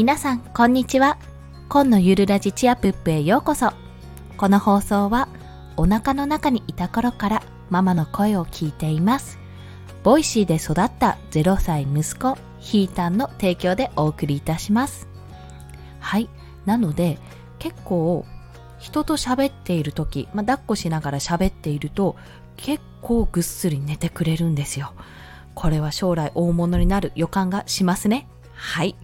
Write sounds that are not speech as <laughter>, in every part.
皆さん、こんにちは。今のゆるラジチアプップへようこそ。この放送は、お腹の中にいた頃からママの声を聞いています。ボイシーで育った0歳息子、ヒータンの提供でお送りいたします。はい。なので、結構、人と喋っている時、まあ、抱っこしながら喋っていると、結構ぐっすり寝てくれるんですよ。これは将来大物になる予感がしますね。はい。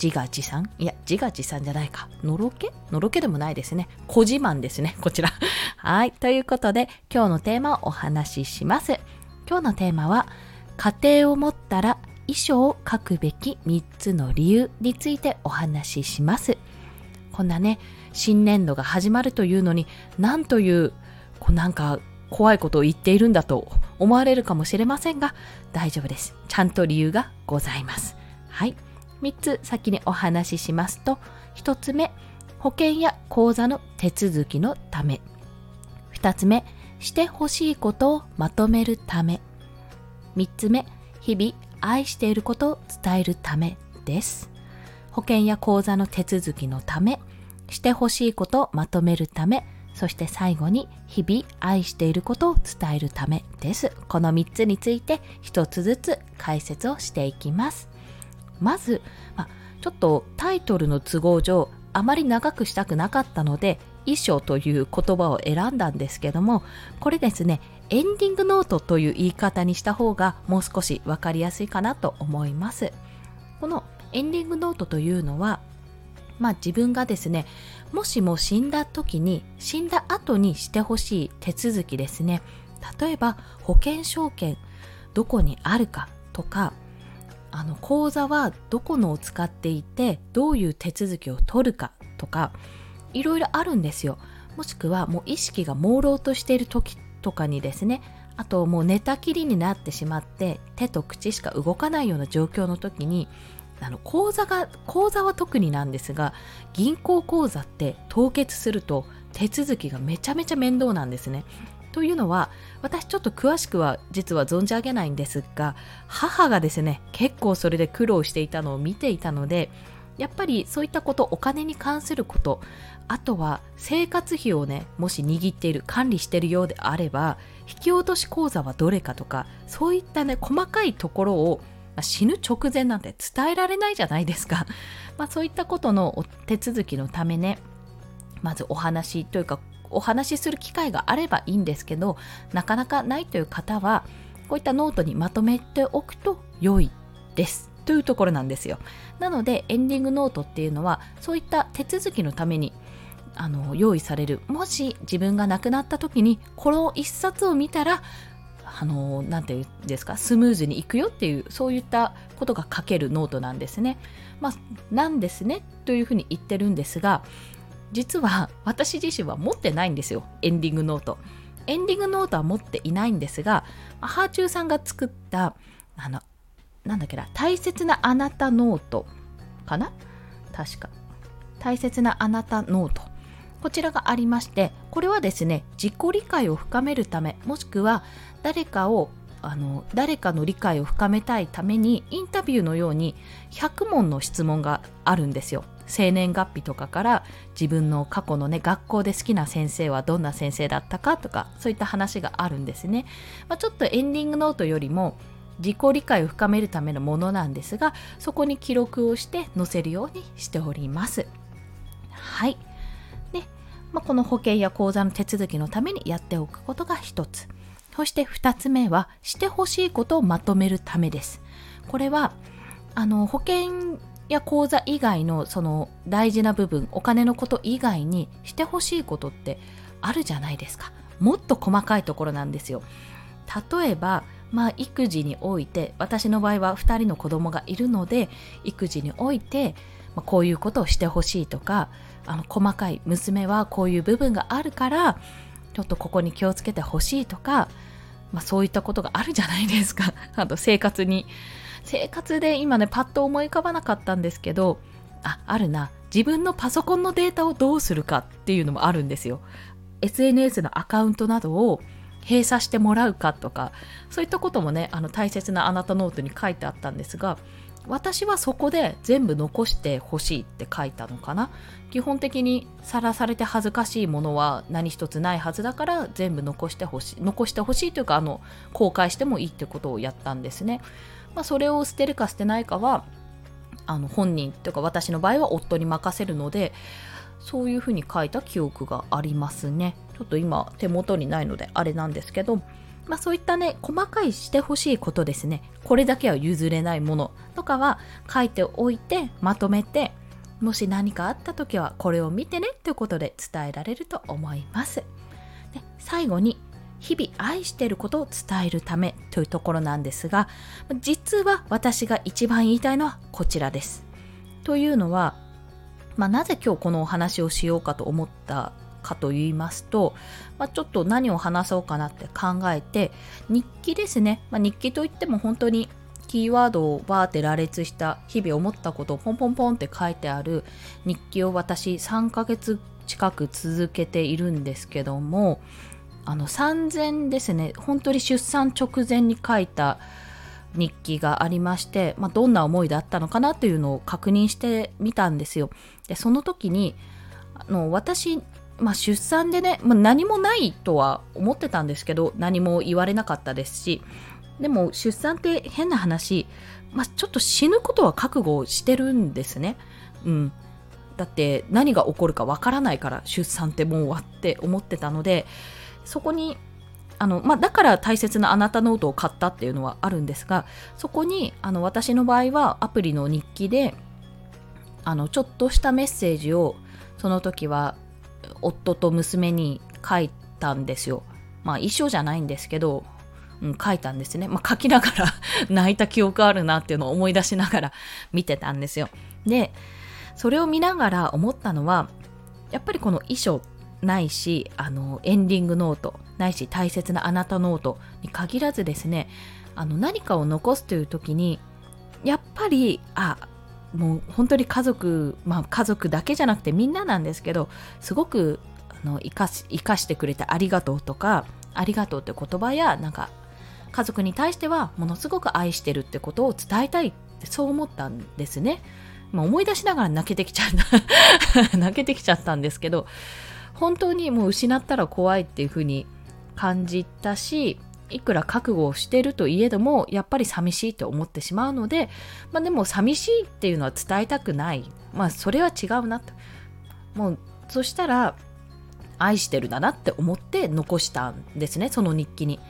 自画自賛？いや、自画自賛じゃないか。のろけ？のろけでもないですね。小自慢ですね。こちら。<laughs> はい。ということで、今日のテーマをお話しします。今日のテーマは、家庭を持ったら遺書を書くべき3つの理由についてお話しします。こんなね、新年度が始まるというのに、なんという、こうなんか怖いことを言っているんだと思われるかもしれませんが、大丈夫です。ちゃんと理由がございます。はい。3つ先にお話ししますと、1つ目、保険や口座の手続きのため。2つ目、してほしいことをまとめるため。3つ目、日々愛していることを伝えるためです。保険や口座の手続きのため、してほしいことをまとめるため、そして最後に日々愛していることを伝えるためです。この3つについて1つずつ解説をしていきます。まず、まあ、ちょっとタイトルの都合上あまり長くしたくなかったので衣装という言葉を選んだんですけどもこれですねエンディングノートという言い方にした方がもう少し分かりやすいかなと思います。このエンディングノートというのはまあ自分がですねもしも死んだ時に死んだ後にしてほしい手続きですね。例えば保険証券どこにあるかとかあの口座はどこのを使っていてどういう手続きを取るかとかいろいろあるんですよ。もしくはもう意識が朦朧としている時とかにですねあともう寝たきりになってしまって手と口しか動かないような状況の時にあの口座が口座は特になんですが銀行口座って凍結すると手続きがめちゃめちゃ面倒なんですね。というのは私ちょっと詳しくは実は存じ上げないんですが母がですね結構それで苦労していたのを見ていたのでやっぱりそういったことお金に関することあとは生活費をねもし握っている管理しているようであれば引き落とし口座はどれかとかそういったね細かいところをまあ死ぬ直前なんて伝えられないじゃないですか、<laughs> まあ、そういったことの手続きのためねまずお話というかお話しする機会があればいいんですけどなかなかないという方はこういったノートにまとめておくと良いです。というところなんですよ。なのでエンディングノートっていうのはそういった手続きのためにあの用意される。もし自分が亡くなった時にこの一冊を見たらあのなていうんですかスムーズにいくよっていうそういったことが書けるノートなんですね。まあ、なんですねというふうに言ってるんですが実は私自身は持ってないんですよ。エンディングノート。エンディングノートは持っていないんですがハーチューさんが作ったあのなんだっけな大切なあなたノートかな？確か。大切なあなたノート。こちらがありましてこれはですね自己理解を深めるためもしくは誰かをあの誰かの理解を深めたいためにインタビューのように100問の質問があるんですよ。生年月日とかから自分の過去のね学校で好きな先生はどんな先生だったかとかそういった話があるんですね、まあ、ちょっとエンディングノートよりも自己理解を深めるためのものなんですがそこに記録をして載せるようにしております。はい。で、まあ、この保険や口座の手続きのためにやっておくことが一つ。そして2つ目はしてほしいことをまとめるためです。これはあの保険や口座以外のその大事な部分お金のこと以外にしてほしいことってあるじゃないですか。もっと細かいところなんですよ。例えばまあ育児において私の場合は2人の子供がいるので育児において、まあ、こういうことをしてほしいとかあの細かい娘はこういう部分があるからちょっとここに気をつけてほしいとか、まあ、そういったことがあるじゃないですか。<laughs> あと生活に。生活で今ねパッと思い浮かばなかったんですけどああるな。自分のパソコンのデータをどうするかっていうのもあるんですよ。SNS のアカウントなどを閉鎖してもらうかとかそういったこともねあの大切なあなたノートに書いてあったんですが私はそこで全部残してほしいって書いたのかな。基本的にさらされて恥ずかしいものは何一つないはずだから全部残してほしい残してほしいというかあの公開してもいいってことをやったんですね、まあ、それを捨てるか捨てないかはあの本人というか私の場合は夫に任せるのでそういうふうに書いた記憶がありますね。ちょっと今手元にないのであれなんですけどまあ、そういったね細かいしてほしいことですね。これだけは譲れないものとかは書いておいてまとめてもし何かあった時はこれを見てねということで伝えられると思います。で最後に日々愛していることを伝えるためというところなんですが実は私が一番言いたいのはこちらです。というのは、まあ、なぜ今日このお話をしようかと思ったかと言いますと、まあ、ちょっと何を話そうかなって考えて日記ですね、まあ、日記といっても本当にキーワードをバーって羅列した日々思ったことをポンポンポンって書いてある日記を私3ヶ月近く続けているんですけどもあの3000ですね本当に出産直前に書いた日記がありまして、まあ、どんな思いだったのかなというのを確認してみたんですよ。でその時にあの私まあ、出産でね、まあ、何もないとは思ってたんですけど何も言われなかったですしでも出産って変な話、まあ、ちょっと死ぬことは覚悟してるんですね。うん、だって何が起こるかわからないから出産ってもう終わって思ってたのでそこにあの、まあ、だから大切なあなたノートを買ったっていうのはあるんですがそこにあの私の場合はアプリの日記であのちょっとしたメッセージをその時は夫と娘に書いたんですよ。まあ一緒じゃないんですけど、うん、書いたんですね。まあ書きながら <laughs> 泣いた記憶あるなっていうのを思い出しながら見てたんですよ。で、それを見ながら思ったのは、やっぱりこの遺書ないし、あの、エンディングノート、ないし大切なあなたノートに限らずですね、あの何かを残すという時に、やっぱり、あ、もう本当に家族、まあ、家族だけじゃなくてみんななんですけどすごくあの生かし生かしてくれてありがとうとかありがとうって言葉やなんか家族に対してはものすごく愛してるってことを伝えたいってそう思ったんですね。まあ、思い出しながら泣けてきちゃった <laughs> 泣けてきちゃったんですけど本当にもう失ったら怖いっていうふうに感じたしいくら覚悟をしているといえどもやっぱり寂しいと思ってしまうので、まあ、でも寂しいっていうのは伝えたくない。まあそれは違うなと。もうそしたら愛してるだなって思って残したんですねその日記に。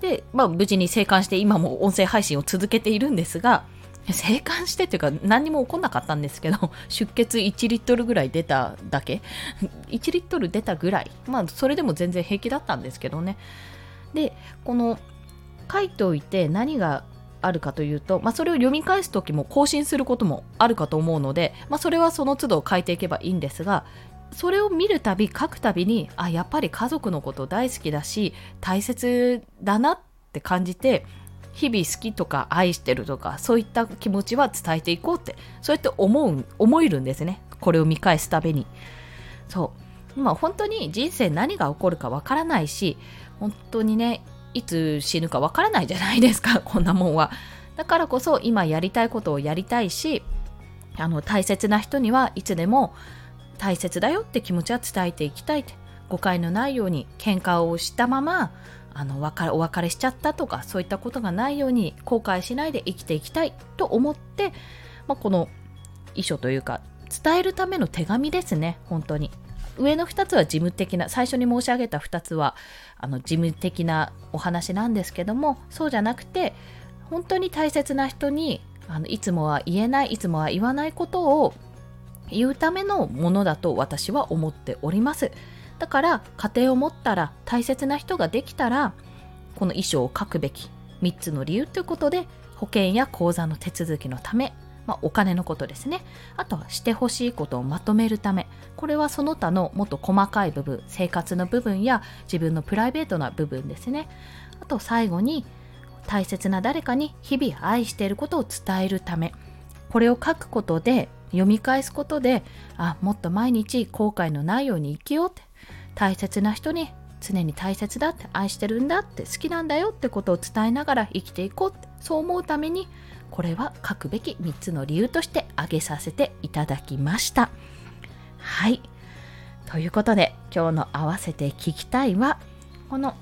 で、まあ、無事に生還して今も音声配信を続けているんですが生還してっていうか何にも起こんなかったんですけど出血1リットルぐらい出ただけ。1リットル出たぐらい。まあそれでも全然平気だったんですけどね。でこの書いておいて何があるかというと、まあ、それを読み返す時も更新することもあるかと思うので、まあ、それはその都度書いていけばいいんですがそれを見るたび書くたびにあやっぱり家族のこと大好きだし大切だなって感じて日々好きとか愛してるとかそういった気持ちは伝えていこうってそうやって思う思えるんですね。これを見返すたびに。そう。まあ本当に人生何が起こるかわからないし本当にねいつ死ぬかわからないじゃないですか <laughs> こんなもんは。だからこそ今やりたいことをやりたいしあの大切な人にはいつでも大切だよって気持ちは伝えていきたいって誤解のないように喧嘩をしたままあのお別れしちゃったとかそういったことがないように後悔しないで生きていきたいと思って、まあ、この遺書というか伝えるための手紙ですね本当に。上の2つは事務的な最初に申し上げた2つはあの事務的なお話なんですけどもそうじゃなくて本当に大切な人にあのいつもは言えないいつもは言わないことを言うためのものだと私は思っております。だから家庭を持ったら大切な人ができたらこの遺書を書くべき3つの理由ということで保険や口座の手続きのためまあ、お金のことですね。あとはしてほしいことをまとめるため。これはその他のもっと細かい部分、生活の部分や自分のプライベートな部分ですね。あと最後に大切な誰かに日々愛していることを伝えるため。これを書くことで読み返すことであもっと毎日後悔のないように生きようって大切な人に常に大切だって愛してるんだって好きなんだよってことを伝えながら生きていこうってそう思うためにこれは書くべき3つの理由として挙げさせていただきましたはいということで今日の合わせて聞きたいはこの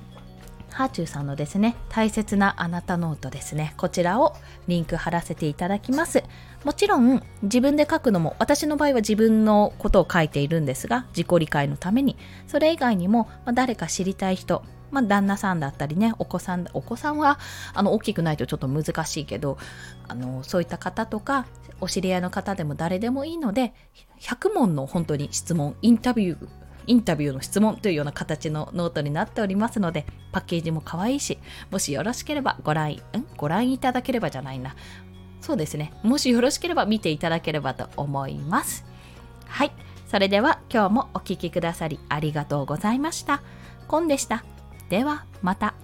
ハーチューさんのですね、大切なあなたノートですね。こちらをリンク貼らせていただきます。もちろん自分で書くのも、私の場合は自分のことを書いているんですが、自己理解のために、それ以外にも、まあ、誰か知りたい人、まあ、旦那さんだったりね、お子さん、お子さんはあの大きくないとちょっと難しいけど、あのそういった方とか、お知り合いの方でも誰でもいいので、100問の本当に質問、インタビューインタビューの質問というような形のノートになっておりますので、パッケージも可愛いし、もしよろしければご覧、んご覧いただければじゃないな。そうですね。もしよろしければ見ていただければと思います。はい。それでは今日もお聴きくださりありがとうございました。コンでした。ではまた。